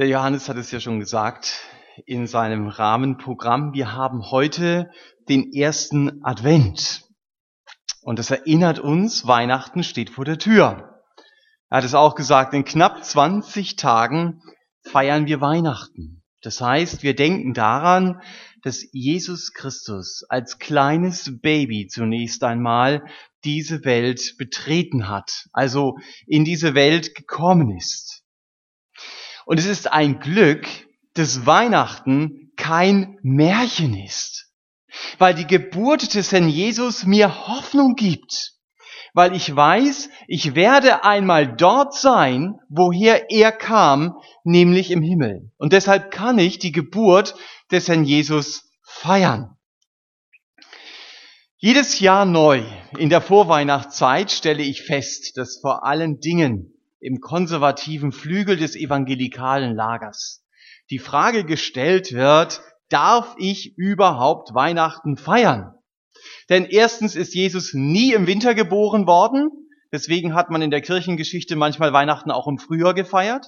Der Johannes hat es ja schon gesagt in seinem Rahmenprogramm. Wir haben heute den ersten Advent. Und das erinnert uns, Weihnachten steht vor der Tür. Er hat es auch gesagt, in knapp 20 Tagen feiern wir Weihnachten. Das heißt, wir denken daran, dass Jesus Christus als kleines Baby zunächst einmal diese Welt betreten hat, also in diese Welt gekommen ist. Und es ist ein Glück, dass Weihnachten kein Märchen ist, weil die Geburt des Herrn Jesus mir Hoffnung gibt, weil ich weiß, ich werde einmal dort sein, woher er kam, nämlich im Himmel. Und deshalb kann ich die Geburt des Herrn Jesus feiern. Jedes Jahr neu in der Vorweihnachtszeit stelle ich fest, dass vor allen Dingen im konservativen Flügel des evangelikalen Lagers die Frage gestellt wird, darf ich überhaupt Weihnachten feiern? Denn erstens ist Jesus nie im Winter geboren worden, deswegen hat man in der Kirchengeschichte manchmal Weihnachten auch im Frühjahr gefeiert.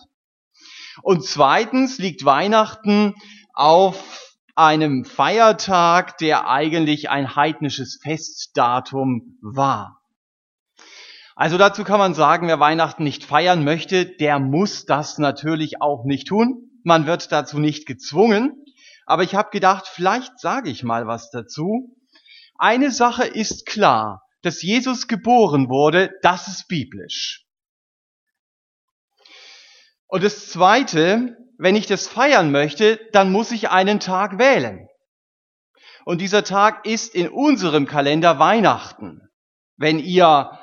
Und zweitens liegt Weihnachten auf einem Feiertag, der eigentlich ein heidnisches Festdatum war. Also dazu kann man sagen, wer Weihnachten nicht feiern möchte, der muss das natürlich auch nicht tun. Man wird dazu nicht gezwungen. Aber ich habe gedacht, vielleicht sage ich mal was dazu. Eine Sache ist klar, dass Jesus geboren wurde, das ist biblisch. Und das Zweite, wenn ich das feiern möchte, dann muss ich einen Tag wählen. Und dieser Tag ist in unserem Kalender Weihnachten. Wenn ihr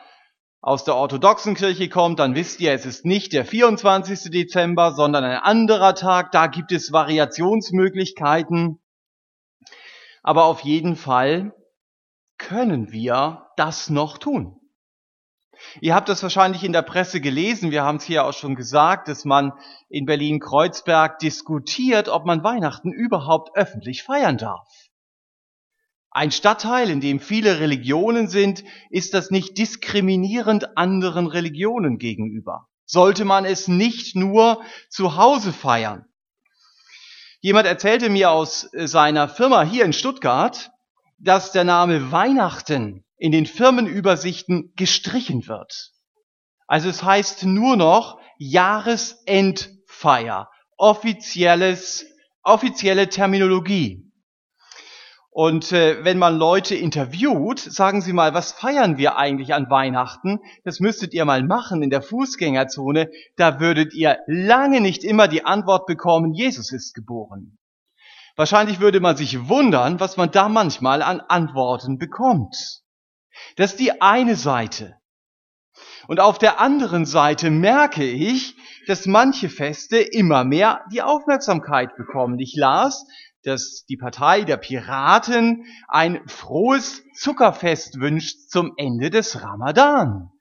aus der orthodoxen Kirche kommt, dann wisst ihr, es ist nicht der 24. Dezember, sondern ein anderer Tag. Da gibt es Variationsmöglichkeiten. Aber auf jeden Fall können wir das noch tun. Ihr habt das wahrscheinlich in der Presse gelesen. Wir haben es hier auch schon gesagt, dass man in Berlin-Kreuzberg diskutiert, ob man Weihnachten überhaupt öffentlich feiern darf. Ein Stadtteil, in dem viele Religionen sind, ist das nicht diskriminierend anderen Religionen gegenüber? Sollte man es nicht nur zu Hause feiern? Jemand erzählte mir aus äh, seiner Firma hier in Stuttgart, dass der Name Weihnachten in den Firmenübersichten gestrichen wird. Also es heißt nur noch Jahresendfeier, offizielles, offizielle Terminologie. Und äh, wenn man Leute interviewt, sagen Sie mal, was feiern wir eigentlich an Weihnachten? Das müsstet ihr mal machen in der Fußgängerzone. Da würdet ihr lange nicht immer die Antwort bekommen, Jesus ist geboren. Wahrscheinlich würde man sich wundern, was man da manchmal an Antworten bekommt. Das ist die eine Seite. Und auf der anderen Seite merke ich, dass manche Feste immer mehr die Aufmerksamkeit bekommen. Ich las, dass die Partei der Piraten ein frohes Zuckerfest wünscht zum Ende des Ramadan.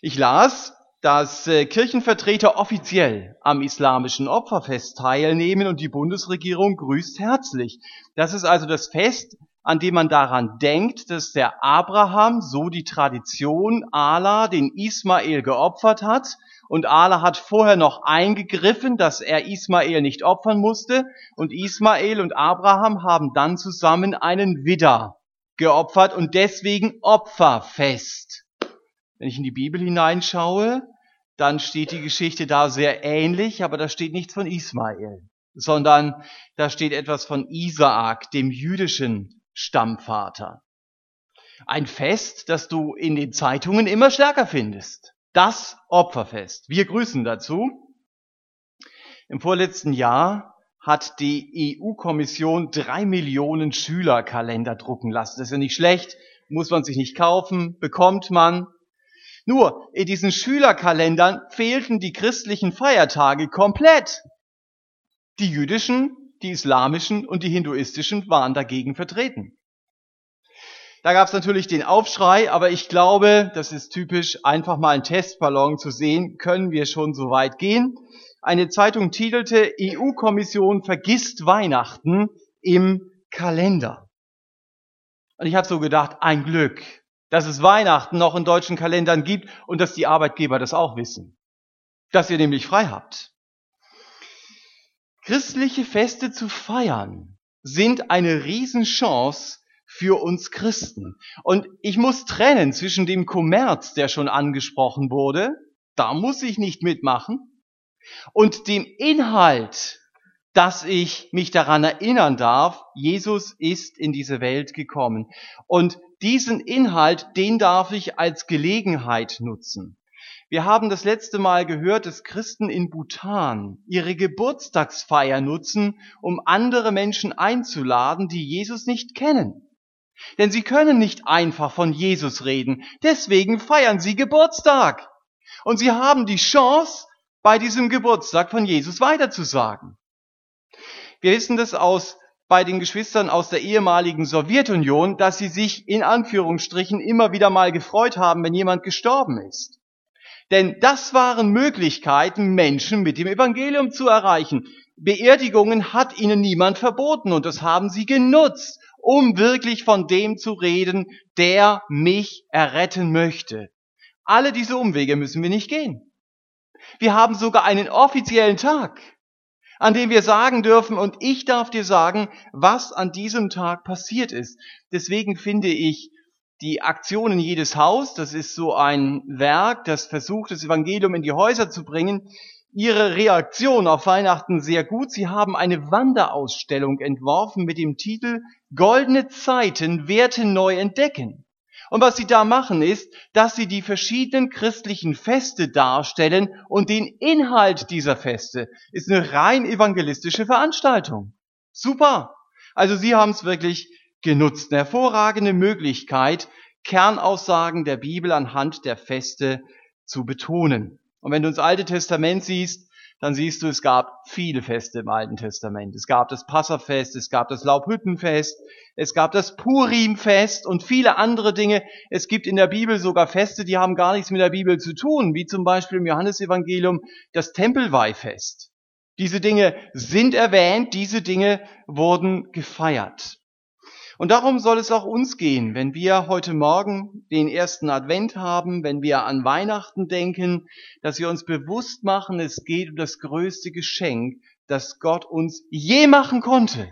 Ich las, dass äh, Kirchenvertreter offiziell am islamischen Opferfest teilnehmen und die Bundesregierung grüßt herzlich. Das ist also das Fest, an dem man daran denkt, dass der Abraham, so die Tradition, Allah den Ismael geopfert hat und Allah hat vorher noch eingegriffen, dass er Ismael nicht opfern musste. Und Ismael und Abraham haben dann zusammen einen Widder geopfert und deswegen Opferfest. Wenn ich in die Bibel hineinschaue, dann steht die Geschichte da sehr ähnlich, aber da steht nichts von Ismael, sondern da steht etwas von Isaak, dem jüdischen Stammvater. Ein Fest, das du in den Zeitungen immer stärker findest das Opferfest. Wir grüßen dazu. Im vorletzten Jahr hat die EU-Kommission drei Millionen Schülerkalender drucken lassen. Das ist ja nicht schlecht, muss man sich nicht kaufen, bekommt man. Nur, in diesen Schülerkalendern fehlten die christlichen Feiertage komplett. Die jüdischen, die islamischen und die hinduistischen waren dagegen vertreten. Da gab es natürlich den Aufschrei, aber ich glaube, das ist typisch, einfach mal einen Testballon zu sehen, können wir schon so weit gehen. Eine Zeitung titelte, EU-Kommission vergisst Weihnachten im Kalender. Und ich habe so gedacht, ein Glück, dass es Weihnachten noch in deutschen Kalendern gibt und dass die Arbeitgeber das auch wissen. Dass ihr nämlich frei habt. Christliche Feste zu feiern sind eine Riesenchance für uns Christen. Und ich muss trennen zwischen dem Kommerz, der schon angesprochen wurde, da muss ich nicht mitmachen, und dem Inhalt, dass ich mich daran erinnern darf, Jesus ist in diese Welt gekommen. Und diesen Inhalt, den darf ich als Gelegenheit nutzen. Wir haben das letzte Mal gehört, dass Christen in Bhutan ihre Geburtstagsfeier nutzen, um andere Menschen einzuladen, die Jesus nicht kennen. Denn sie können nicht einfach von Jesus reden. Deswegen feiern sie Geburtstag. Und sie haben die Chance, bei diesem Geburtstag von Jesus weiterzusagen. Wir wissen das aus bei den Geschwistern aus der ehemaligen Sowjetunion, dass sie sich in Anführungsstrichen immer wieder mal gefreut haben, wenn jemand gestorben ist. Denn das waren Möglichkeiten, Menschen mit dem Evangelium zu erreichen. Beerdigungen hat ihnen niemand verboten und das haben sie genutzt, um wirklich von dem zu reden, der mich erretten möchte. Alle diese Umwege müssen wir nicht gehen. Wir haben sogar einen offiziellen Tag, an dem wir sagen dürfen, und ich darf dir sagen, was an diesem Tag passiert ist. Deswegen finde ich die Aktionen jedes Haus, das ist so ein Werk, das versucht, das Evangelium in die Häuser zu bringen, ihre Reaktion auf Weihnachten sehr gut. Sie haben eine Wanderausstellung entworfen mit dem Titel Goldene Zeiten, Werte neu entdecken. Und was sie da machen ist, dass sie die verschiedenen christlichen Feste darstellen und den Inhalt dieser Feste ist eine rein evangelistische Veranstaltung. Super. Also sie haben es wirklich genutzt. Eine hervorragende Möglichkeit, Kernaussagen der Bibel anhand der Feste zu betonen. Und wenn du ins Alte Testament siehst, dann siehst du, es gab viele Feste im Alten Testament. Es gab das Passafest, es gab das Laubhüttenfest, es gab das Purimfest und viele andere Dinge. Es gibt in der Bibel sogar Feste, die haben gar nichts mit der Bibel zu tun, wie zum Beispiel im Johannesevangelium das Tempelweihfest. Diese Dinge sind erwähnt, diese Dinge wurden gefeiert. Und darum soll es auch uns gehen, wenn wir heute Morgen den ersten Advent haben, wenn wir an Weihnachten denken, dass wir uns bewusst machen, es geht um das größte Geschenk, das Gott uns je machen konnte.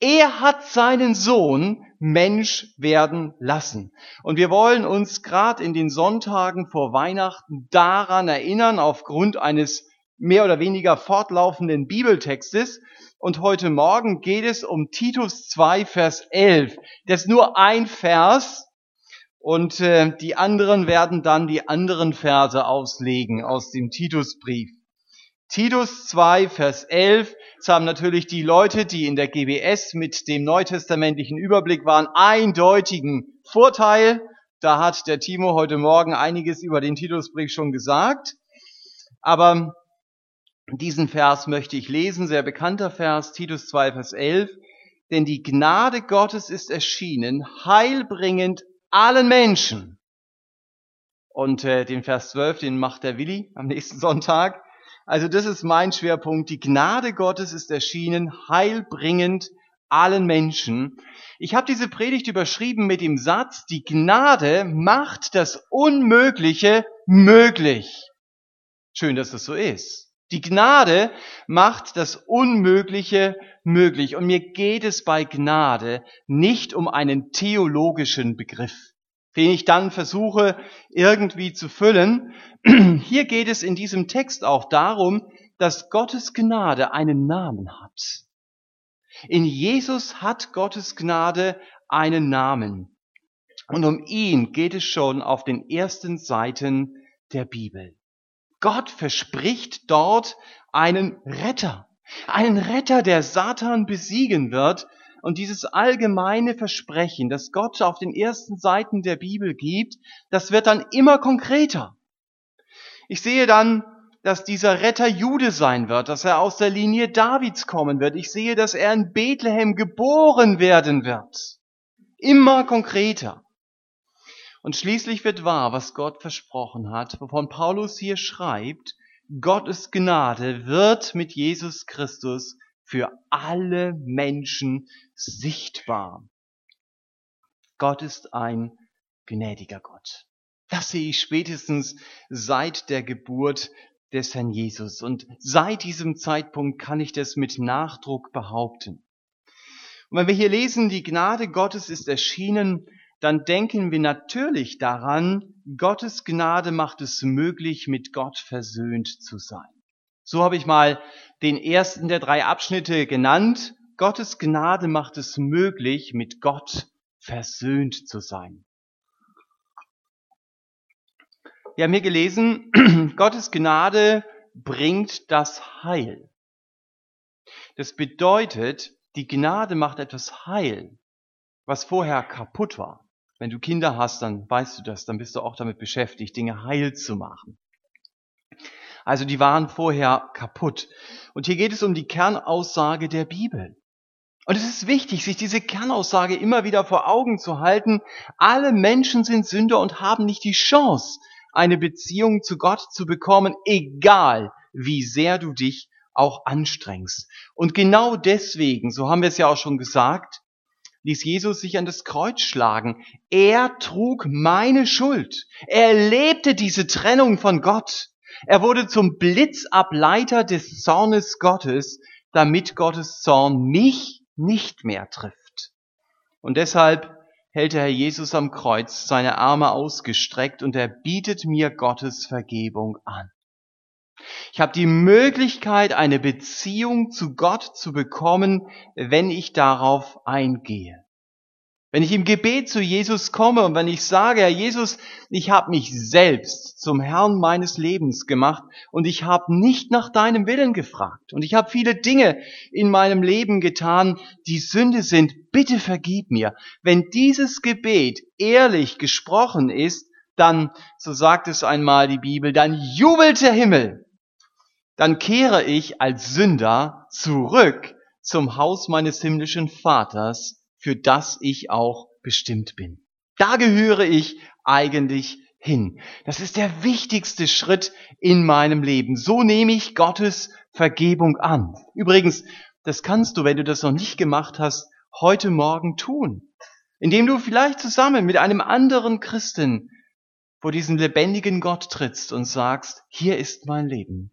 Er hat seinen Sohn Mensch werden lassen. Und wir wollen uns gerade in den Sonntagen vor Weihnachten daran erinnern, aufgrund eines mehr oder weniger fortlaufenden Bibeltextes, und heute Morgen geht es um Titus 2, Vers 11. Das ist nur ein Vers und äh, die anderen werden dann die anderen Verse auslegen aus dem Titusbrief. Titus 2, Vers 11. Das haben natürlich die Leute, die in der GBS mit dem neutestamentlichen Überblick waren, eindeutigen Vorteil. Da hat der Timo heute Morgen einiges über den Titusbrief schon gesagt. Aber diesen Vers möchte ich lesen, sehr bekannter Vers, Titus 2, Vers 11. Denn die Gnade Gottes ist erschienen, heilbringend allen Menschen. Und äh, den Vers 12, den macht der Willi am nächsten Sonntag. Also das ist mein Schwerpunkt. Die Gnade Gottes ist erschienen, heilbringend allen Menschen. Ich habe diese Predigt überschrieben mit dem Satz, die Gnade macht das Unmögliche möglich. Schön, dass das so ist. Die Gnade macht das Unmögliche möglich. Und mir geht es bei Gnade nicht um einen theologischen Begriff, den ich dann versuche irgendwie zu füllen. Hier geht es in diesem Text auch darum, dass Gottes Gnade einen Namen hat. In Jesus hat Gottes Gnade einen Namen. Und um ihn geht es schon auf den ersten Seiten der Bibel. Gott verspricht dort einen Retter. Einen Retter, der Satan besiegen wird. Und dieses allgemeine Versprechen, das Gott auf den ersten Seiten der Bibel gibt, das wird dann immer konkreter. Ich sehe dann, dass dieser Retter Jude sein wird, dass er aus der Linie Davids kommen wird. Ich sehe, dass er in Bethlehem geboren werden wird. Immer konkreter. Und schließlich wird wahr, was Gott versprochen hat, wovon Paulus hier schreibt, Gottes Gnade wird mit Jesus Christus für alle Menschen sichtbar. Gott ist ein gnädiger Gott. Das sehe ich spätestens seit der Geburt des Herrn Jesus. Und seit diesem Zeitpunkt kann ich das mit Nachdruck behaupten. Und wenn wir hier lesen, die Gnade Gottes ist erschienen, dann denken wir natürlich daran, Gottes Gnade macht es möglich, mit Gott versöhnt zu sein. So habe ich mal den ersten der drei Abschnitte genannt. Gottes Gnade macht es möglich, mit Gott versöhnt zu sein. Wir haben hier gelesen, Gottes Gnade bringt das Heil. Das bedeutet, die Gnade macht etwas heil, was vorher kaputt war. Wenn du Kinder hast, dann weißt du das, dann bist du auch damit beschäftigt, Dinge heil zu machen. Also die waren vorher kaputt. Und hier geht es um die Kernaussage der Bibel. Und es ist wichtig, sich diese Kernaussage immer wieder vor Augen zu halten. Alle Menschen sind Sünder und haben nicht die Chance, eine Beziehung zu Gott zu bekommen, egal wie sehr du dich auch anstrengst. Und genau deswegen, so haben wir es ja auch schon gesagt, ließ Jesus sich an das Kreuz schlagen. Er trug meine Schuld. Er erlebte diese Trennung von Gott. Er wurde zum Blitzableiter des Zornes Gottes, damit Gottes Zorn mich nicht mehr trifft. Und deshalb hält der Herr Jesus am Kreuz seine Arme ausgestreckt und er bietet mir Gottes Vergebung an. Ich habe die Möglichkeit, eine Beziehung zu Gott zu bekommen, wenn ich darauf eingehe. Wenn ich im Gebet zu Jesus komme und wenn ich sage, Herr Jesus, ich habe mich selbst zum Herrn meines Lebens gemacht und ich habe nicht nach deinem Willen gefragt und ich habe viele Dinge in meinem Leben getan, die Sünde sind, bitte vergib mir. Wenn dieses Gebet ehrlich gesprochen ist, dann, so sagt es einmal die Bibel, dann jubelt der Himmel. Dann kehre ich als Sünder zurück zum Haus meines himmlischen Vaters für das ich auch bestimmt bin. Da gehöre ich eigentlich hin. Das ist der wichtigste Schritt in meinem Leben. So nehme ich Gottes Vergebung an. Übrigens, das kannst du, wenn du das noch nicht gemacht hast, heute Morgen tun. Indem du vielleicht zusammen mit einem anderen Christen vor diesen lebendigen Gott trittst und sagst, hier ist mein Leben.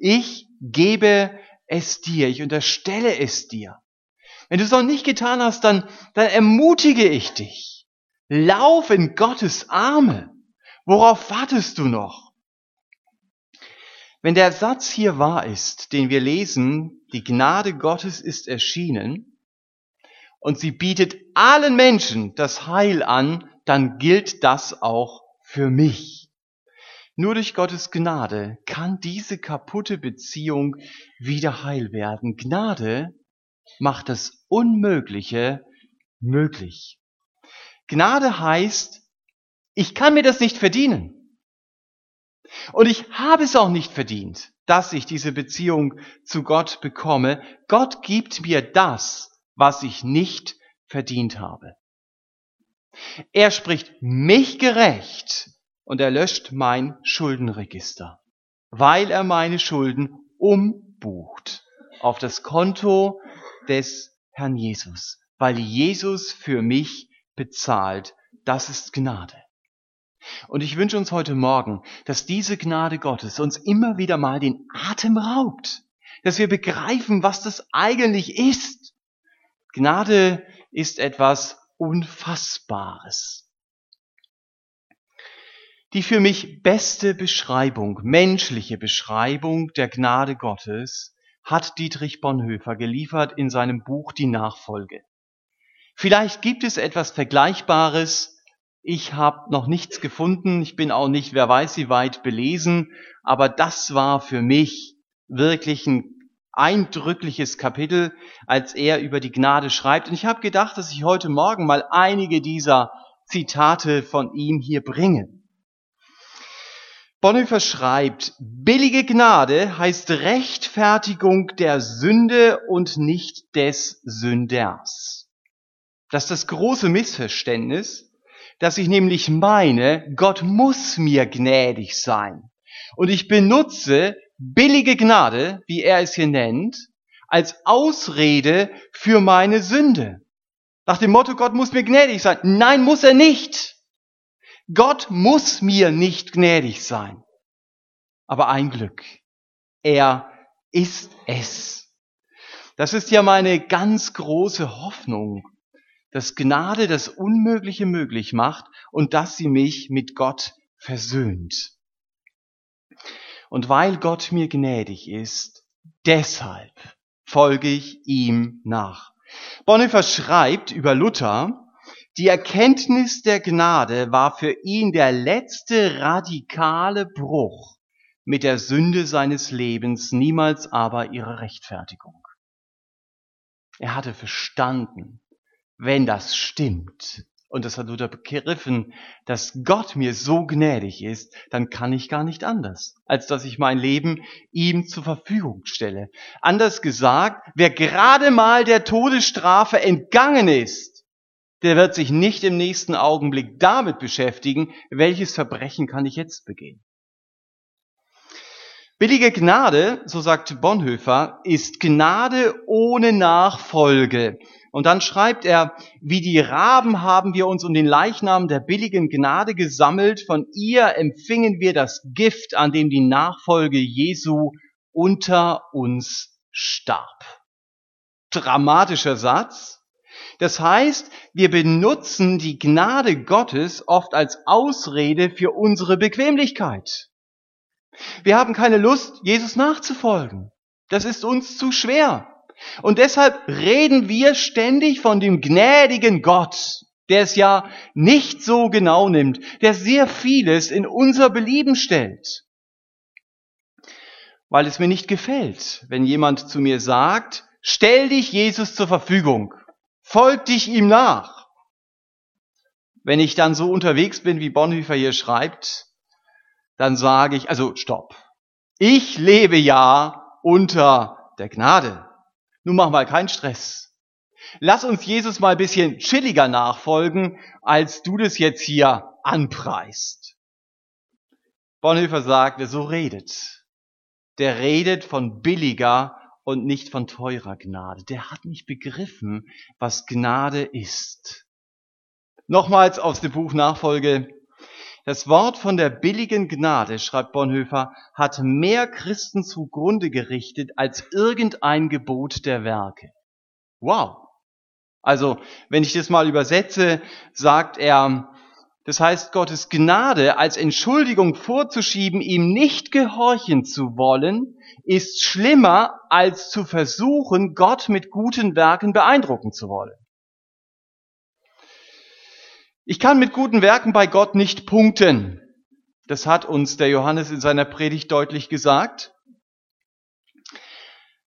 Ich gebe es dir, ich unterstelle es dir. Wenn du es noch nicht getan hast, dann, dann ermutige ich dich. Lauf in Gottes Arme. Worauf wartest du noch? Wenn der Satz hier wahr ist, den wir lesen, die Gnade Gottes ist erschienen und sie bietet allen Menschen das Heil an, dann gilt das auch für mich. Nur durch Gottes Gnade kann diese kaputte Beziehung wieder heil werden. Gnade macht das Unmögliche möglich. Gnade heißt, ich kann mir das nicht verdienen. Und ich habe es auch nicht verdient, dass ich diese Beziehung zu Gott bekomme. Gott gibt mir das, was ich nicht verdient habe. Er spricht mich gerecht und er löscht mein Schuldenregister, weil er meine Schulden umbucht auf das Konto des Herrn Jesus, weil Jesus für mich bezahlt. Das ist Gnade. Und ich wünsche uns heute Morgen, dass diese Gnade Gottes uns immer wieder mal den Atem raubt, dass wir begreifen, was das eigentlich ist. Gnade ist etwas Unfassbares. Die für mich beste Beschreibung, menschliche Beschreibung der Gnade Gottes hat Dietrich Bonhoeffer geliefert in seinem Buch Die Nachfolge. Vielleicht gibt es etwas Vergleichbares. Ich habe noch nichts gefunden. Ich bin auch nicht, wer weiß wie weit belesen. Aber das war für mich wirklich ein eindrückliches Kapitel, als er über die Gnade schreibt. Und ich habe gedacht, dass ich heute Morgen mal einige dieser Zitate von ihm hier bringe. Bonhoeffer schreibt, billige Gnade heißt Rechtfertigung der Sünde und nicht des Sünders. Das ist das große Missverständnis, dass ich nämlich meine, Gott muss mir gnädig sein. Und ich benutze billige Gnade, wie er es hier nennt, als Ausrede für meine Sünde. Nach dem Motto, Gott muss mir gnädig sein. Nein, muss er nicht. Gott muss mir nicht gnädig sein. Aber ein Glück. Er ist es. Das ist ja meine ganz große Hoffnung, dass Gnade das Unmögliche möglich macht und dass sie mich mit Gott versöhnt. Und weil Gott mir gnädig ist, deshalb folge ich ihm nach. Bonhoeffer schreibt über Luther, die Erkenntnis der Gnade war für ihn der letzte radikale Bruch mit der Sünde seines Lebens, niemals aber ihre Rechtfertigung. Er hatte verstanden, wenn das stimmt, und das hat Luther begriffen, dass Gott mir so gnädig ist, dann kann ich gar nicht anders, als dass ich mein Leben ihm zur Verfügung stelle. Anders gesagt, wer gerade mal der Todesstrafe entgangen ist, der wird sich nicht im nächsten Augenblick damit beschäftigen, welches Verbrechen kann ich jetzt begehen. Billige Gnade, so sagt Bonhoeffer, ist Gnade ohne Nachfolge. Und dann schreibt er, wie die Raben haben wir uns um den Leichnam der billigen Gnade gesammelt, von ihr empfingen wir das Gift, an dem die Nachfolge Jesu unter uns starb. Dramatischer Satz. Das heißt, wir benutzen die Gnade Gottes oft als Ausrede für unsere Bequemlichkeit. Wir haben keine Lust, Jesus nachzufolgen. Das ist uns zu schwer. Und deshalb reden wir ständig von dem gnädigen Gott, der es ja nicht so genau nimmt, der sehr vieles in unser Belieben stellt. Weil es mir nicht gefällt, wenn jemand zu mir sagt, stell dich Jesus zur Verfügung, folg dich ihm nach. Wenn ich dann so unterwegs bin, wie Bonhoeffer hier schreibt, dann sage ich, also stopp. Ich lebe ja unter der Gnade. Nun mach mal keinen Stress. Lass uns Jesus mal ein bisschen chilliger nachfolgen, als du das jetzt hier anpreist. Bonhoeffer sagt, wer so redet, der redet von billiger und nicht von teurer Gnade. Der hat nicht begriffen, was Gnade ist. Nochmals aus dem Buch Nachfolge das Wort von der billigen Gnade, schreibt Bonhoeffer, hat mehr Christen zugrunde gerichtet als irgendein Gebot der Werke. Wow. Also, wenn ich das mal übersetze, sagt er, das heißt, Gottes Gnade als Entschuldigung vorzuschieben, ihm nicht gehorchen zu wollen, ist schlimmer als zu versuchen, Gott mit guten Werken beeindrucken zu wollen. Ich kann mit guten Werken bei Gott nicht punkten. Das hat uns der Johannes in seiner Predigt deutlich gesagt.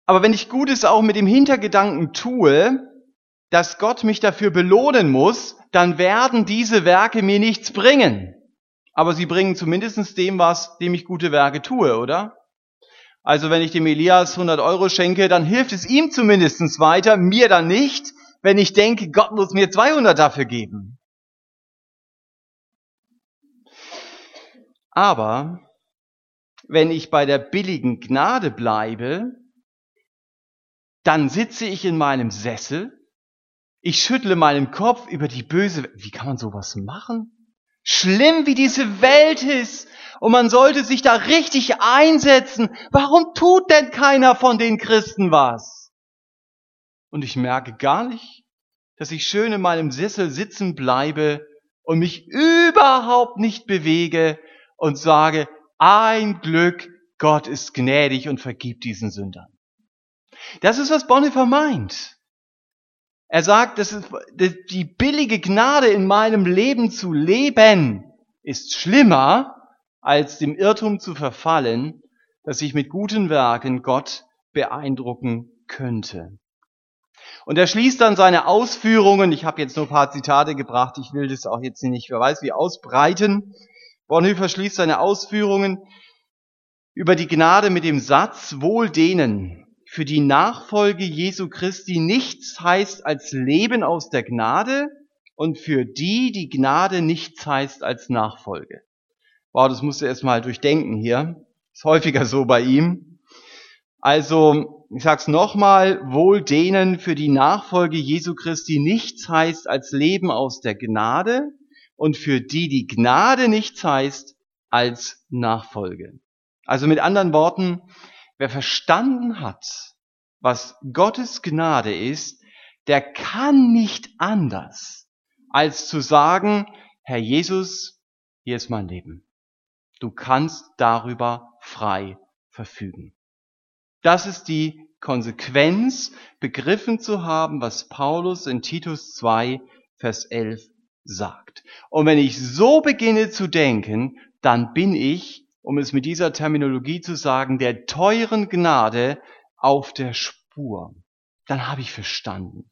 Aber wenn ich Gutes auch mit dem Hintergedanken tue, dass Gott mich dafür belohnen muss, dann werden diese Werke mir nichts bringen. Aber sie bringen zumindest dem was, dem ich gute Werke tue, oder? Also wenn ich dem Elias 100 Euro schenke, dann hilft es ihm zumindest weiter, mir dann nicht, wenn ich denke, Gott muss mir 200 dafür geben. Aber wenn ich bei der billigen Gnade bleibe, dann sitze ich in meinem Sessel, ich schüttle meinen Kopf über die böse, wie kann man sowas machen? Schlimm, wie diese Welt ist. Und man sollte sich da richtig einsetzen. Warum tut denn keiner von den Christen was? Und ich merke gar nicht, dass ich schön in meinem Sessel sitzen bleibe und mich überhaupt nicht bewege, und sage, ein Glück, Gott ist gnädig und vergibt diesen Sündern. Das ist, was Bonhoeffer meint. Er sagt, das ist, die billige Gnade in meinem Leben zu leben ist schlimmer, als dem Irrtum zu verfallen, dass ich mit guten Werken Gott beeindrucken könnte. Und er schließt dann seine Ausführungen, ich habe jetzt nur ein paar Zitate gebracht, ich will das auch jetzt nicht, wer weiß wie, ausbreiten. Bonhoeffer schließt seine Ausführungen über die Gnade mit dem Satz, wohl denen, für die Nachfolge Jesu Christi nichts heißt als Leben aus der Gnade und für die die Gnade nichts heißt als Nachfolge. Wow, das musst du erstmal durchdenken hier. Ist häufiger so bei ihm. Also, ich sag's nochmal, wohl denen, für die Nachfolge Jesu Christi nichts heißt als Leben aus der Gnade und für die die Gnade nichts heißt als Nachfolge. Also mit anderen Worten, Wer verstanden hat, was Gottes Gnade ist, der kann nicht anders, als zu sagen, Herr Jesus, hier ist mein Leben. Du kannst darüber frei verfügen. Das ist die Konsequenz, begriffen zu haben, was Paulus in Titus 2, Vers 11 sagt. Und wenn ich so beginne zu denken, dann bin ich, um es mit dieser Terminologie zu sagen, der teuren Gnade auf der Spur. Dann habe ich verstanden.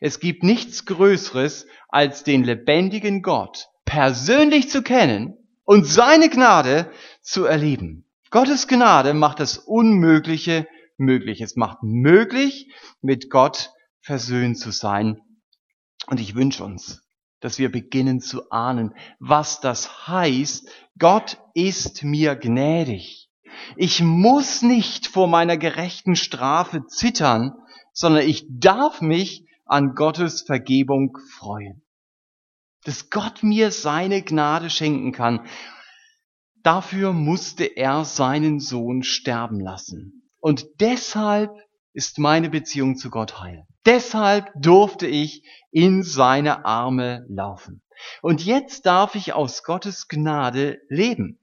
Es gibt nichts Größeres, als den lebendigen Gott persönlich zu kennen und seine Gnade zu erleben. Gottes Gnade macht das Unmögliche möglich. Es macht möglich, mit Gott versöhnt zu sein. Und ich wünsche uns, dass wir beginnen zu ahnen, was das heißt. Gott ist mir gnädig. Ich muss nicht vor meiner gerechten Strafe zittern, sondern ich darf mich an Gottes Vergebung freuen. Dass Gott mir seine Gnade schenken kann. Dafür musste er seinen Sohn sterben lassen. Und deshalb ist meine Beziehung zu Gott heil. Deshalb durfte ich in seine Arme laufen. Und jetzt darf ich aus Gottes Gnade leben.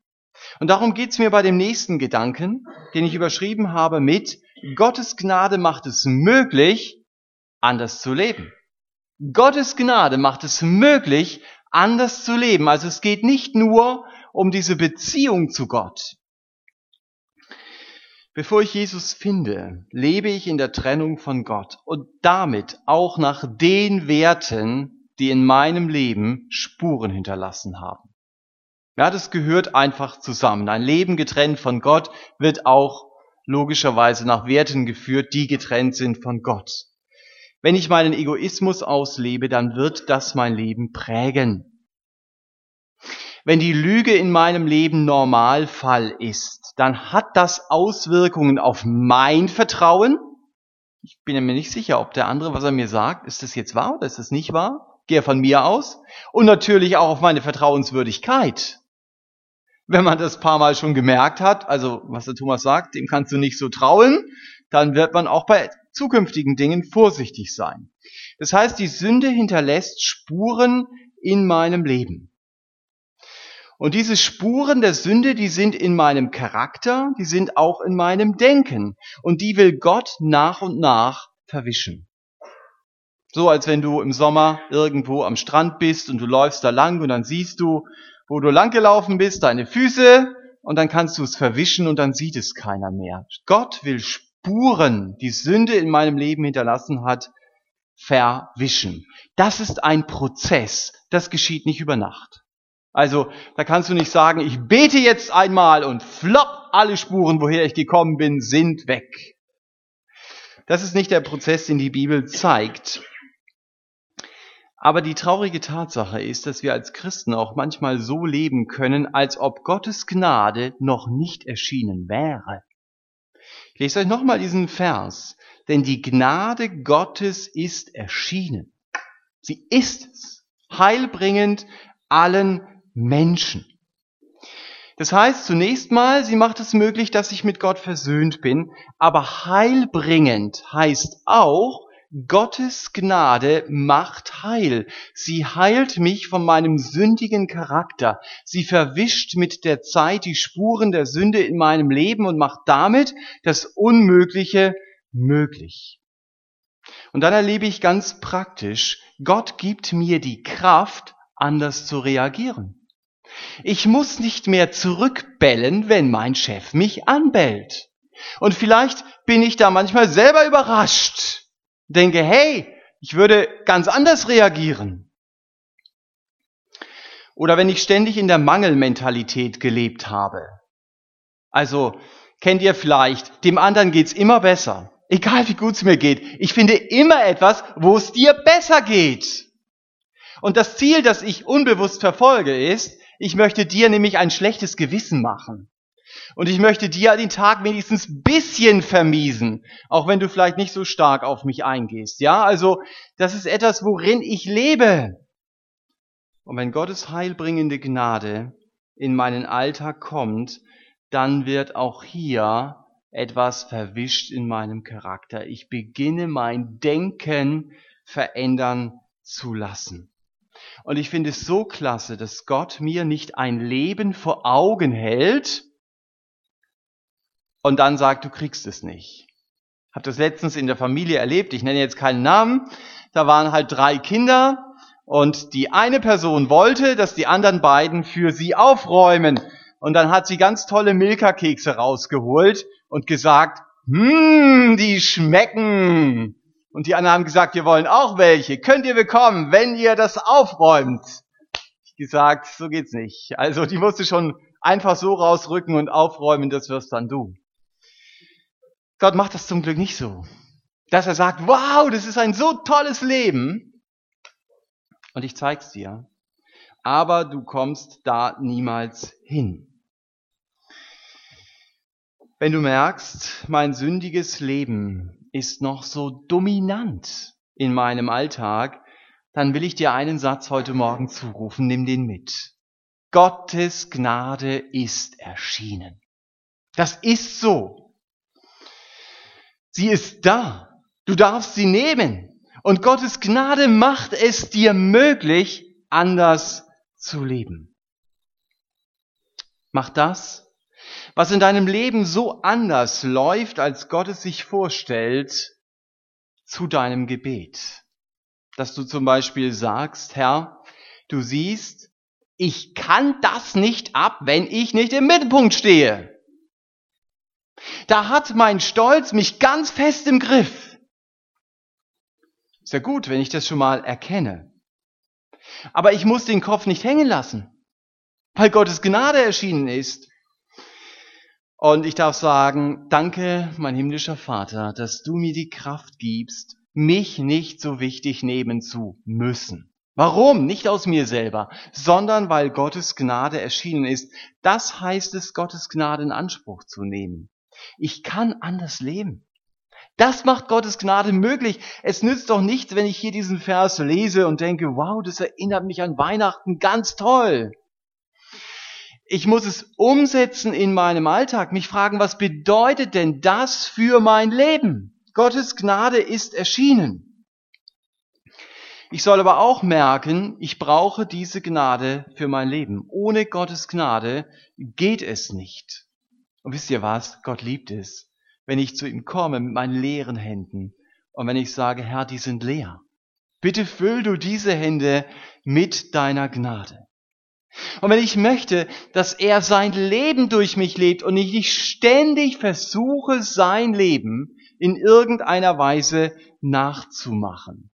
Und darum geht's mir bei dem nächsten Gedanken, den ich überschrieben habe mit Gottes Gnade macht es möglich, anders zu leben. Gottes Gnade macht es möglich, anders zu leben. Also es geht nicht nur um diese Beziehung zu Gott. Bevor ich Jesus finde, lebe ich in der Trennung von Gott und damit auch nach den Werten, die in meinem Leben Spuren hinterlassen haben. Ja, das gehört einfach zusammen. Ein Leben getrennt von Gott wird auch logischerweise nach Werten geführt, die getrennt sind von Gott. Wenn ich meinen Egoismus auslebe, dann wird das mein Leben prägen. Wenn die Lüge in meinem Leben Normalfall ist, dann hat das Auswirkungen auf mein Vertrauen. Ich bin mir nicht sicher, ob der andere, was er mir sagt, ist das jetzt wahr oder ist das nicht wahr? Gehe von mir aus. Und natürlich auch auf meine Vertrauenswürdigkeit. Wenn man das paar Mal schon gemerkt hat, also was der Thomas sagt, dem kannst du nicht so trauen, dann wird man auch bei zukünftigen Dingen vorsichtig sein. Das heißt, die Sünde hinterlässt Spuren in meinem Leben. Und diese Spuren der Sünde, die sind in meinem Charakter, die sind auch in meinem Denken. Und die will Gott nach und nach verwischen. So als wenn du im Sommer irgendwo am Strand bist und du läufst da lang und dann siehst du, wo du lang gelaufen bist, deine Füße und dann kannst du es verwischen und dann sieht es keiner mehr. Gott will Spuren, die Sünde in meinem Leben hinterlassen hat, verwischen. Das ist ein Prozess. Das geschieht nicht über Nacht. Also da kannst du nicht sagen, ich bete jetzt einmal und flop, alle Spuren, woher ich gekommen bin, sind weg. Das ist nicht der Prozess, den die Bibel zeigt. Aber die traurige Tatsache ist, dass wir als Christen auch manchmal so leben können, als ob Gottes Gnade noch nicht erschienen wäre. Ich lese euch nochmal diesen Vers. Denn die Gnade Gottes ist erschienen. Sie ist es. Heilbringend allen Menschen. Das heißt zunächst mal, sie macht es möglich, dass ich mit Gott versöhnt bin, aber heilbringend heißt auch, Gottes Gnade macht heil. Sie heilt mich von meinem sündigen Charakter. Sie verwischt mit der Zeit die Spuren der Sünde in meinem Leben und macht damit das Unmögliche möglich. Und dann erlebe ich ganz praktisch, Gott gibt mir die Kraft, anders zu reagieren. Ich muss nicht mehr zurückbellen, wenn mein Chef mich anbellt. Und vielleicht bin ich da manchmal selber überrascht. Denke, hey, ich würde ganz anders reagieren. Oder wenn ich ständig in der Mangelmentalität gelebt habe. Also, kennt ihr vielleicht, dem anderen geht's immer besser. Egal wie gut es mir geht. Ich finde immer etwas, wo es dir besser geht. Und das Ziel, das ich unbewusst verfolge, ist, ich möchte dir nämlich ein schlechtes Gewissen machen. Und ich möchte dir den Tag wenigstens bisschen vermiesen, auch wenn du vielleicht nicht so stark auf mich eingehst. Ja, also das ist etwas, worin ich lebe. Und wenn Gottes heilbringende Gnade in meinen Alltag kommt, dann wird auch hier etwas verwischt in meinem Charakter. Ich beginne mein Denken verändern zu lassen. Und ich finde es so klasse, dass Gott mir nicht ein Leben vor Augen hält und dann sagt, du kriegst es nicht. Hab das letztens in der Familie erlebt, ich nenne jetzt keinen Namen. Da waren halt drei Kinder und die eine Person wollte, dass die anderen beiden für sie aufräumen. Und dann hat sie ganz tolle Milka-Kekse rausgeholt und gesagt, hm, die schmecken. Und die anderen haben gesagt, wir wollen auch welche. Könnt ihr bekommen, wenn ihr das aufräumt. Ich gesagt, so geht's nicht. Also die musste schon einfach so rausrücken und aufräumen, das wirst dann du. Gott macht das zum Glück nicht so. Dass er sagt, wow, das ist ein so tolles Leben. Und ich zeig's dir. Aber du kommst da niemals hin. Wenn du merkst, mein sündiges Leben ist noch so dominant in meinem Alltag, dann will ich dir einen Satz heute Morgen zurufen, nimm den mit. Gottes Gnade ist erschienen. Das ist so. Sie ist da. Du darfst sie nehmen. Und Gottes Gnade macht es dir möglich, anders zu leben. Mach das, was in deinem Leben so anders läuft, als Gott es sich vorstellt, zu deinem Gebet. Dass du zum Beispiel sagst, Herr, du siehst, ich kann das nicht ab, wenn ich nicht im Mittelpunkt stehe. Da hat mein Stolz mich ganz fest im Griff. Ist ja gut, wenn ich das schon mal erkenne. Aber ich muss den Kopf nicht hängen lassen, weil Gottes Gnade erschienen ist und ich darf sagen, danke, mein himmlischer Vater, dass du mir die Kraft gibst, mich nicht so wichtig nehmen zu müssen. Warum? Nicht aus mir selber, sondern weil Gottes Gnade erschienen ist. Das heißt es, Gottes Gnade in Anspruch zu nehmen. Ich kann anders leben. Das macht Gottes Gnade möglich. Es nützt doch nichts, wenn ich hier diesen Vers lese und denke, wow, das erinnert mich an Weihnachten, ganz toll. Ich muss es umsetzen in meinem Alltag, mich fragen, was bedeutet denn das für mein Leben? Gottes Gnade ist erschienen. Ich soll aber auch merken, ich brauche diese Gnade für mein Leben. Ohne Gottes Gnade geht es nicht. Und wisst ihr was? Gott liebt es, wenn ich zu ihm komme mit meinen leeren Händen und wenn ich sage, Herr, die sind leer. Bitte füll du diese Hände mit deiner Gnade. Und wenn ich möchte, dass er sein Leben durch mich lebt und ich nicht ständig versuche, sein Leben in irgendeiner Weise nachzumachen.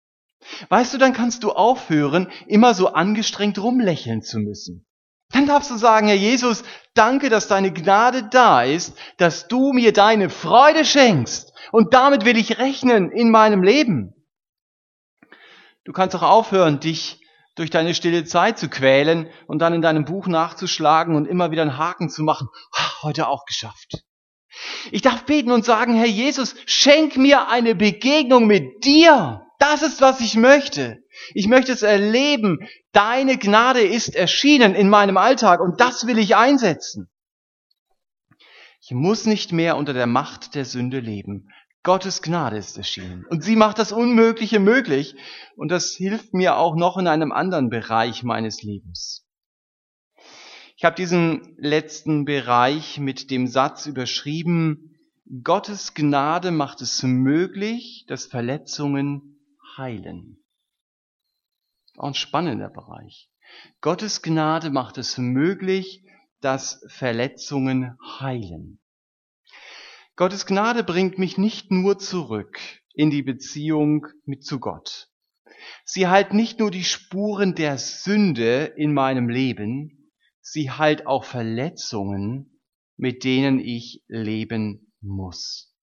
Weißt du, dann kannst du aufhören, immer so angestrengt rumlächeln zu müssen. Dann darfst du sagen, Herr Jesus, danke, dass deine Gnade da ist, dass du mir deine Freude schenkst. Und damit will ich rechnen in meinem Leben. Du kannst auch aufhören, dich durch deine stille Zeit zu quälen und dann in deinem Buch nachzuschlagen und immer wieder einen Haken zu machen. Heute auch geschafft. Ich darf beten und sagen, Herr Jesus, schenk mir eine Begegnung mit dir. Das ist, was ich möchte. Ich möchte es erleben. Deine Gnade ist erschienen in meinem Alltag und das will ich einsetzen. Ich muss nicht mehr unter der Macht der Sünde leben. Gottes Gnade ist erschienen. Und sie macht das Unmögliche möglich. Und das hilft mir auch noch in einem anderen Bereich meines Lebens. Ich habe diesen letzten Bereich mit dem Satz überschrieben, Gottes Gnade macht es möglich, dass Verletzungen heilen. Auch ein spannender Bereich. Gottes Gnade macht es möglich, dass Verletzungen heilen. Gottes Gnade bringt mich nicht nur zurück in die Beziehung mit zu Gott. Sie heilt nicht nur die Spuren der Sünde in meinem Leben, sie heilt auch Verletzungen, mit denen ich leben muss.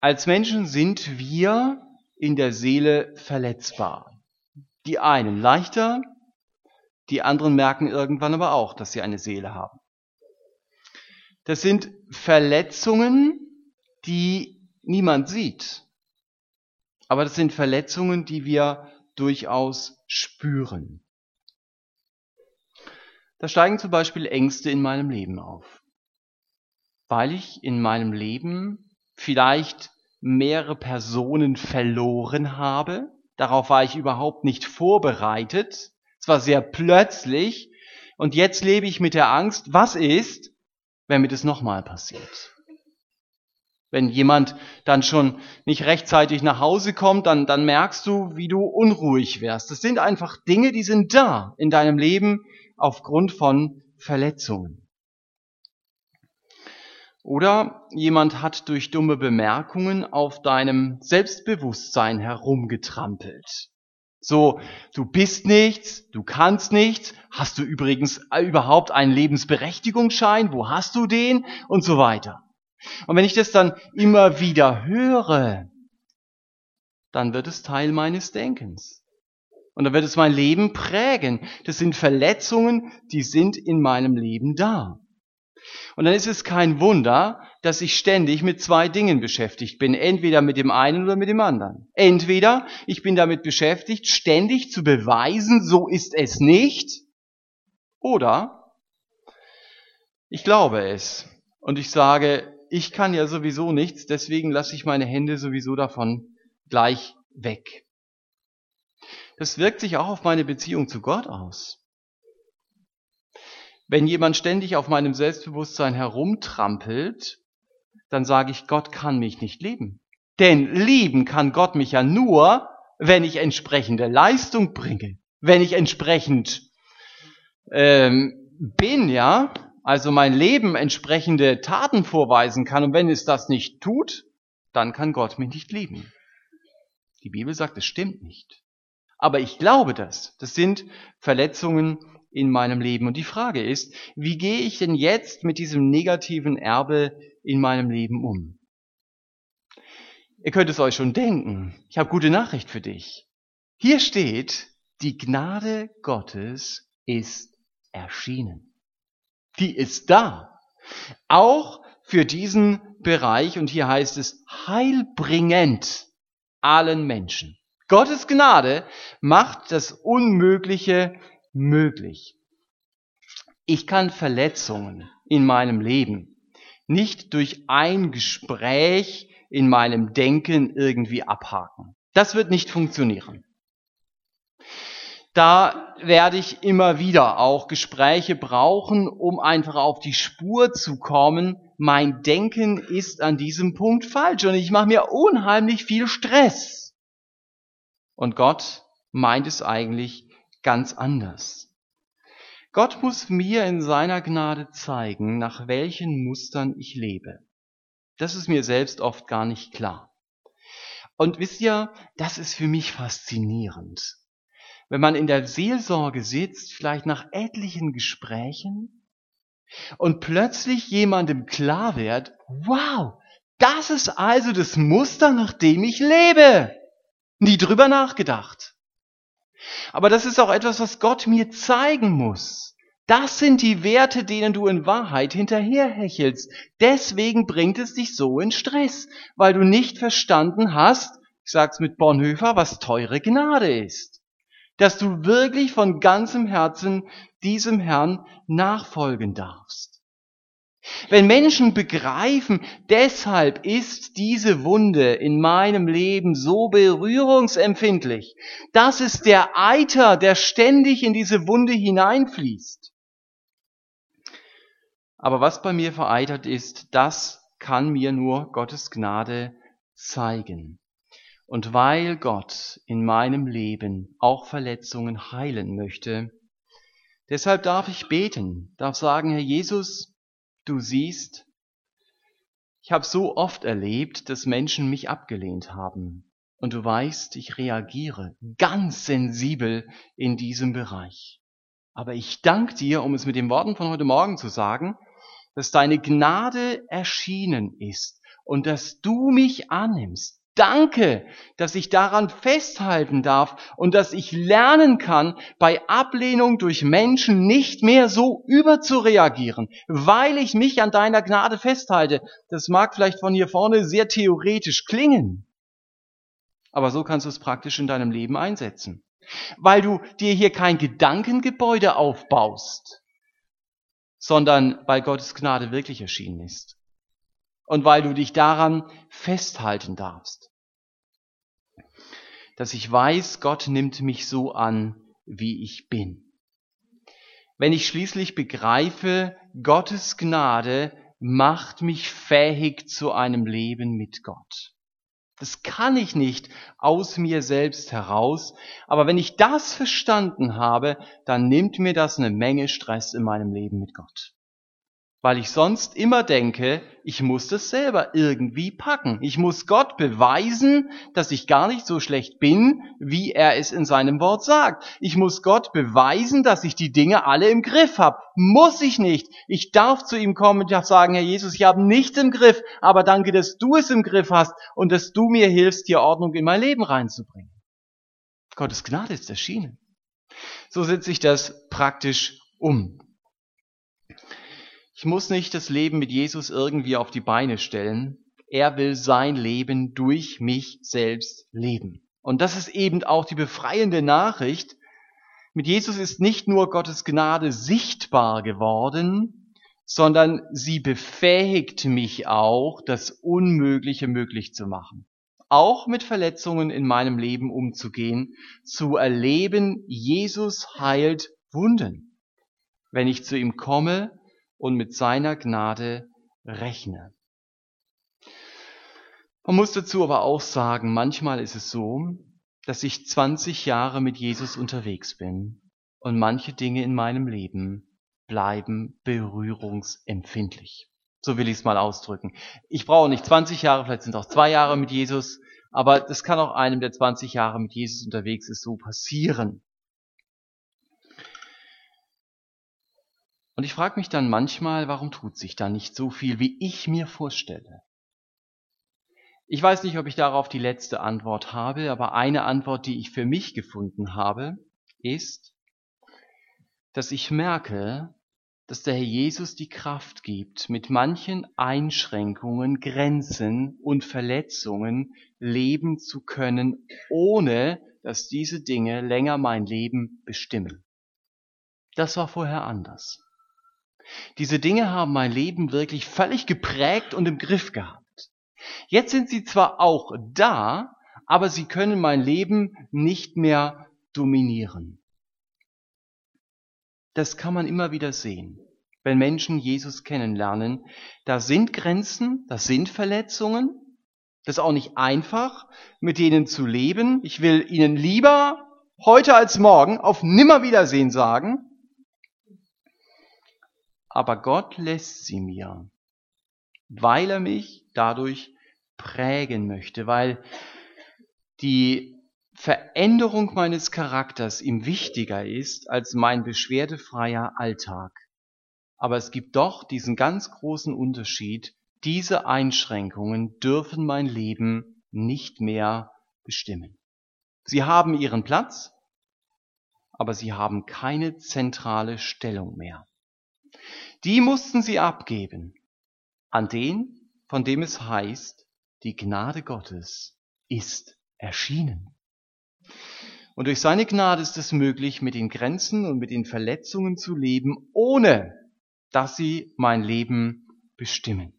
Als Menschen sind wir in der Seele verletzbar. Die einen leichter, die anderen merken irgendwann aber auch, dass sie eine Seele haben. Das sind Verletzungen, die niemand sieht. Aber das sind Verletzungen, die wir durchaus spüren. Da steigen zum Beispiel Ängste in meinem Leben auf. weil ich in meinem Leben vielleicht mehrere Personen verloren habe. Darauf war ich überhaupt nicht vorbereitet. Es war sehr plötzlich. Und jetzt lebe ich mit der Angst, was ist, wenn mir das nochmal passiert? Wenn jemand dann schon nicht rechtzeitig nach Hause kommt, dann, dann merkst du, wie du unruhig wärst. Das sind einfach Dinge, die sind da in deinem Leben aufgrund von Verletzungen. Oder jemand hat durch dumme Bemerkungen auf deinem Selbstbewusstsein herumgetrampelt. So, du bist nichts, du kannst nichts, hast du übrigens überhaupt einen Lebensberechtigungsschein, wo hast du den und so weiter. Und wenn ich das dann immer wieder höre, dann wird es Teil meines Denkens. Und dann wird es mein Leben prägen. Das sind Verletzungen, die sind in meinem Leben da. Und dann ist es kein Wunder, dass ich ständig mit zwei Dingen beschäftigt bin. Entweder mit dem einen oder mit dem anderen. Entweder ich bin damit beschäftigt, ständig zu beweisen, so ist es nicht. Oder ich glaube es. Und ich sage, ich kann ja sowieso nichts, deswegen lasse ich meine Hände sowieso davon gleich weg. Das wirkt sich auch auf meine Beziehung zu Gott aus. Wenn jemand ständig auf meinem Selbstbewusstsein herumtrampelt, dann sage ich, Gott kann mich nicht lieben. Denn lieben kann Gott mich ja nur, wenn ich entsprechende Leistung bringe, wenn ich entsprechend ähm, bin, ja, also mein Leben entsprechende Taten vorweisen kann und wenn es das nicht tut, dann kann Gott mich nicht lieben. Die Bibel sagt, es stimmt nicht. Aber ich glaube das. Das sind Verletzungen in meinem Leben. Und die Frage ist, wie gehe ich denn jetzt mit diesem negativen Erbe in meinem Leben um? Ihr könnt es euch schon denken. Ich habe gute Nachricht für dich. Hier steht, die Gnade Gottes ist erschienen die ist da. Auch für diesen Bereich, und hier heißt es heilbringend allen Menschen. Gottes Gnade macht das Unmögliche möglich. Ich kann Verletzungen in meinem Leben nicht durch ein Gespräch in meinem Denken irgendwie abhaken. Das wird nicht funktionieren da werde ich immer wieder auch Gespräche brauchen, um einfach auf die Spur zu kommen. Mein Denken ist an diesem Punkt falsch und ich mache mir unheimlich viel Stress. Und Gott meint es eigentlich ganz anders. Gott muss mir in seiner Gnade zeigen, nach welchen Mustern ich lebe. Das ist mir selbst oft gar nicht klar. Und wisst ihr, das ist für mich faszinierend wenn man in der Seelsorge sitzt, vielleicht nach etlichen Gesprächen, und plötzlich jemandem klar wird, wow, das ist also das Muster, nach dem ich lebe. Nie drüber nachgedacht. Aber das ist auch etwas, was Gott mir zeigen muss. Das sind die Werte, denen du in Wahrheit hinterherhechelst. Deswegen bringt es dich so in Stress, weil du nicht verstanden hast, ich sag's mit Bonhoeffer, was teure Gnade ist dass du wirklich von ganzem Herzen diesem Herrn nachfolgen darfst. Wenn Menschen begreifen, deshalb ist diese Wunde in meinem Leben so berührungsempfindlich, das ist der Eiter, der ständig in diese Wunde hineinfließt. Aber was bei mir vereitert ist, das kann mir nur Gottes Gnade zeigen. Und weil Gott in meinem Leben auch Verletzungen heilen möchte, deshalb darf ich beten, darf sagen, Herr Jesus, du siehst, ich habe so oft erlebt, dass Menschen mich abgelehnt haben. Und du weißt, ich reagiere ganz sensibel in diesem Bereich. Aber ich danke dir, um es mit den Worten von heute Morgen zu sagen, dass deine Gnade erschienen ist und dass du mich annimmst, Danke, dass ich daran festhalten darf und dass ich lernen kann, bei Ablehnung durch Menschen nicht mehr so überzureagieren, weil ich mich an deiner Gnade festhalte. Das mag vielleicht von hier vorne sehr theoretisch klingen, aber so kannst du es praktisch in deinem Leben einsetzen. Weil du dir hier kein Gedankengebäude aufbaust, sondern weil Gottes Gnade wirklich erschienen ist. Und weil du dich daran festhalten darfst. Dass ich weiß, Gott nimmt mich so an, wie ich bin. Wenn ich schließlich begreife, Gottes Gnade macht mich fähig zu einem Leben mit Gott. Das kann ich nicht aus mir selbst heraus. Aber wenn ich das verstanden habe, dann nimmt mir das eine Menge Stress in meinem Leben mit Gott weil ich sonst immer denke, ich muss das selber irgendwie packen. Ich muss Gott beweisen, dass ich gar nicht so schlecht bin, wie er es in seinem Wort sagt. Ich muss Gott beweisen, dass ich die Dinge alle im Griff habe. Muss ich nicht. Ich darf zu ihm kommen und sagen, Herr Jesus, ich habe nichts im Griff, aber danke, dass du es im Griff hast und dass du mir hilfst, hier Ordnung in mein Leben reinzubringen. Gottes Gnade ist erschienen. So setze ich das praktisch um. Ich muss nicht das Leben mit Jesus irgendwie auf die Beine stellen. Er will sein Leben durch mich selbst leben. Und das ist eben auch die befreiende Nachricht. Mit Jesus ist nicht nur Gottes Gnade sichtbar geworden, sondern sie befähigt mich auch, das Unmögliche möglich zu machen. Auch mit Verletzungen in meinem Leben umzugehen, zu erleben, Jesus heilt Wunden. Wenn ich zu ihm komme und mit seiner Gnade rechne. Man muss dazu aber auch sagen, manchmal ist es so, dass ich 20 Jahre mit Jesus unterwegs bin und manche Dinge in meinem Leben bleiben berührungsempfindlich. So will ich es mal ausdrücken. Ich brauche nicht 20 Jahre, vielleicht sind es auch zwei Jahre mit Jesus, aber das kann auch einem, der 20 Jahre mit Jesus unterwegs ist, so passieren. Und ich frage mich dann manchmal, warum tut sich da nicht so viel, wie ich mir vorstelle? Ich weiß nicht, ob ich darauf die letzte Antwort habe, aber eine Antwort, die ich für mich gefunden habe, ist, dass ich merke, dass der Herr Jesus die Kraft gibt, mit manchen Einschränkungen, Grenzen und Verletzungen leben zu können, ohne dass diese Dinge länger mein Leben bestimmen. Das war vorher anders. Diese Dinge haben mein Leben wirklich völlig geprägt und im Griff gehabt. Jetzt sind sie zwar auch da, aber sie können mein Leben nicht mehr dominieren. Das kann man immer wieder sehen, wenn Menschen Jesus kennenlernen. Da sind Grenzen, da sind Verletzungen. Das ist auch nicht einfach, mit denen zu leben. Ich will ihnen lieber heute als morgen auf Nimmerwiedersehen sagen, aber Gott lässt sie mir, weil er mich dadurch prägen möchte, weil die Veränderung meines Charakters ihm wichtiger ist als mein beschwerdefreier Alltag. Aber es gibt doch diesen ganz großen Unterschied, diese Einschränkungen dürfen mein Leben nicht mehr bestimmen. Sie haben ihren Platz, aber sie haben keine zentrale Stellung mehr. Die mussten sie abgeben an den, von dem es heißt, die Gnade Gottes ist erschienen. Und durch seine Gnade ist es möglich, mit den Grenzen und mit den Verletzungen zu leben, ohne dass sie mein Leben bestimmen.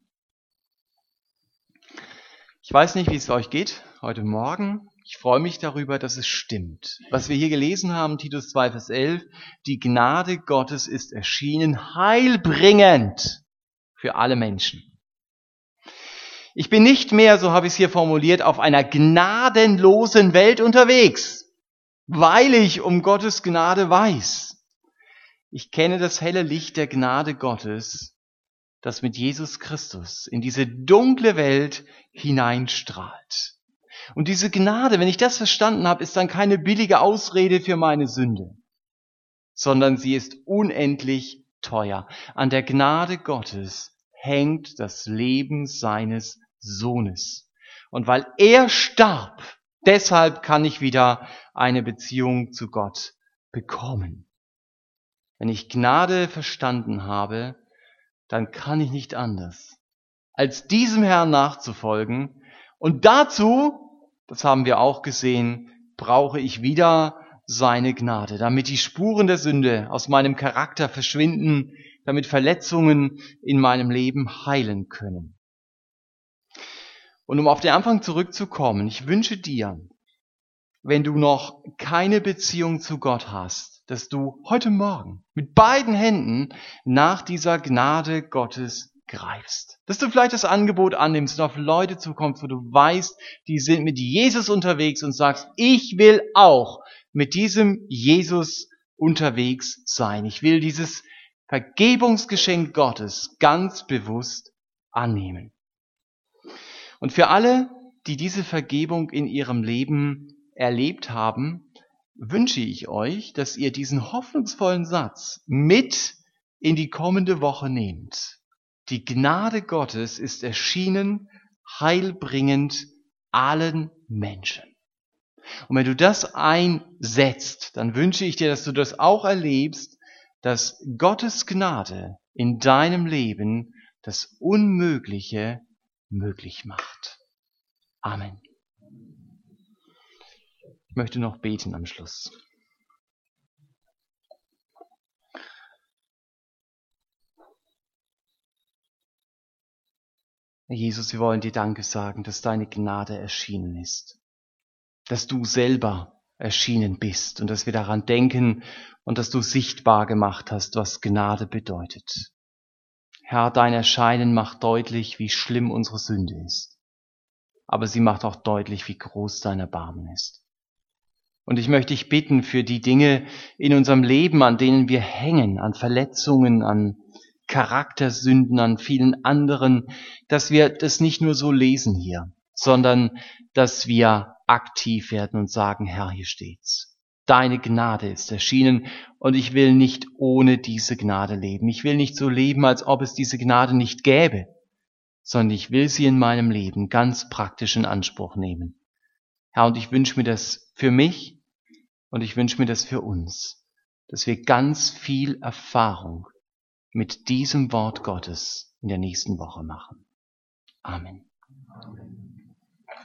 Ich weiß nicht, wie es euch geht heute Morgen. Ich freue mich darüber, dass es stimmt. Was wir hier gelesen haben, Titus 2, Vers 11, die Gnade Gottes ist erschienen, heilbringend für alle Menschen. Ich bin nicht mehr, so habe ich es hier formuliert, auf einer gnadenlosen Welt unterwegs, weil ich um Gottes Gnade weiß. Ich kenne das helle Licht der Gnade Gottes, das mit Jesus Christus in diese dunkle Welt hineinstrahlt. Und diese Gnade, wenn ich das verstanden habe, ist dann keine billige Ausrede für meine Sünde, sondern sie ist unendlich teuer. An der Gnade Gottes hängt das Leben seines Sohnes. Und weil er starb, deshalb kann ich wieder eine Beziehung zu Gott bekommen. Wenn ich Gnade verstanden habe, dann kann ich nicht anders, als diesem Herrn nachzufolgen und dazu das haben wir auch gesehen, brauche ich wieder seine Gnade, damit die Spuren der Sünde aus meinem Charakter verschwinden, damit Verletzungen in meinem Leben heilen können. Und um auf den Anfang zurückzukommen, ich wünsche dir, wenn du noch keine Beziehung zu Gott hast, dass du heute Morgen mit beiden Händen nach dieser Gnade Gottes greifst. Dass du vielleicht das Angebot annimmst und auf Leute zukommst, wo du weißt, die sind mit Jesus unterwegs und sagst, ich will auch mit diesem Jesus unterwegs sein. Ich will dieses Vergebungsgeschenk Gottes ganz bewusst annehmen. Und für alle, die diese Vergebung in ihrem Leben erlebt haben, wünsche ich euch, dass ihr diesen hoffnungsvollen Satz mit in die kommende Woche nehmt. Die Gnade Gottes ist erschienen, heilbringend allen Menschen. Und wenn du das einsetzt, dann wünsche ich dir, dass du das auch erlebst, dass Gottes Gnade in deinem Leben das Unmögliche möglich macht. Amen. Ich möchte noch beten am Schluss. Jesus, wir wollen dir Danke sagen, dass deine Gnade erschienen ist, dass du selber erschienen bist und dass wir daran denken und dass du sichtbar gemacht hast, was Gnade bedeutet. Herr, dein Erscheinen macht deutlich, wie schlimm unsere Sünde ist. Aber sie macht auch deutlich, wie groß dein Erbarmen ist. Und ich möchte dich bitten für die Dinge in unserem Leben, an denen wir hängen, an Verletzungen, an Charaktersünden, an vielen anderen, dass wir das nicht nur so lesen hier, sondern dass wir aktiv werden und sagen, Herr, hier steht's. Deine Gnade ist erschienen und ich will nicht ohne diese Gnade leben. Ich will nicht so leben, als ob es diese Gnade nicht gäbe, sondern ich will sie in meinem Leben ganz praktisch in Anspruch nehmen. Herr, und ich wünsche mir das für mich und ich wünsche mir das für uns, dass wir ganz viel Erfahrung mit diesem Wort Gottes in der nächsten Woche machen. Amen.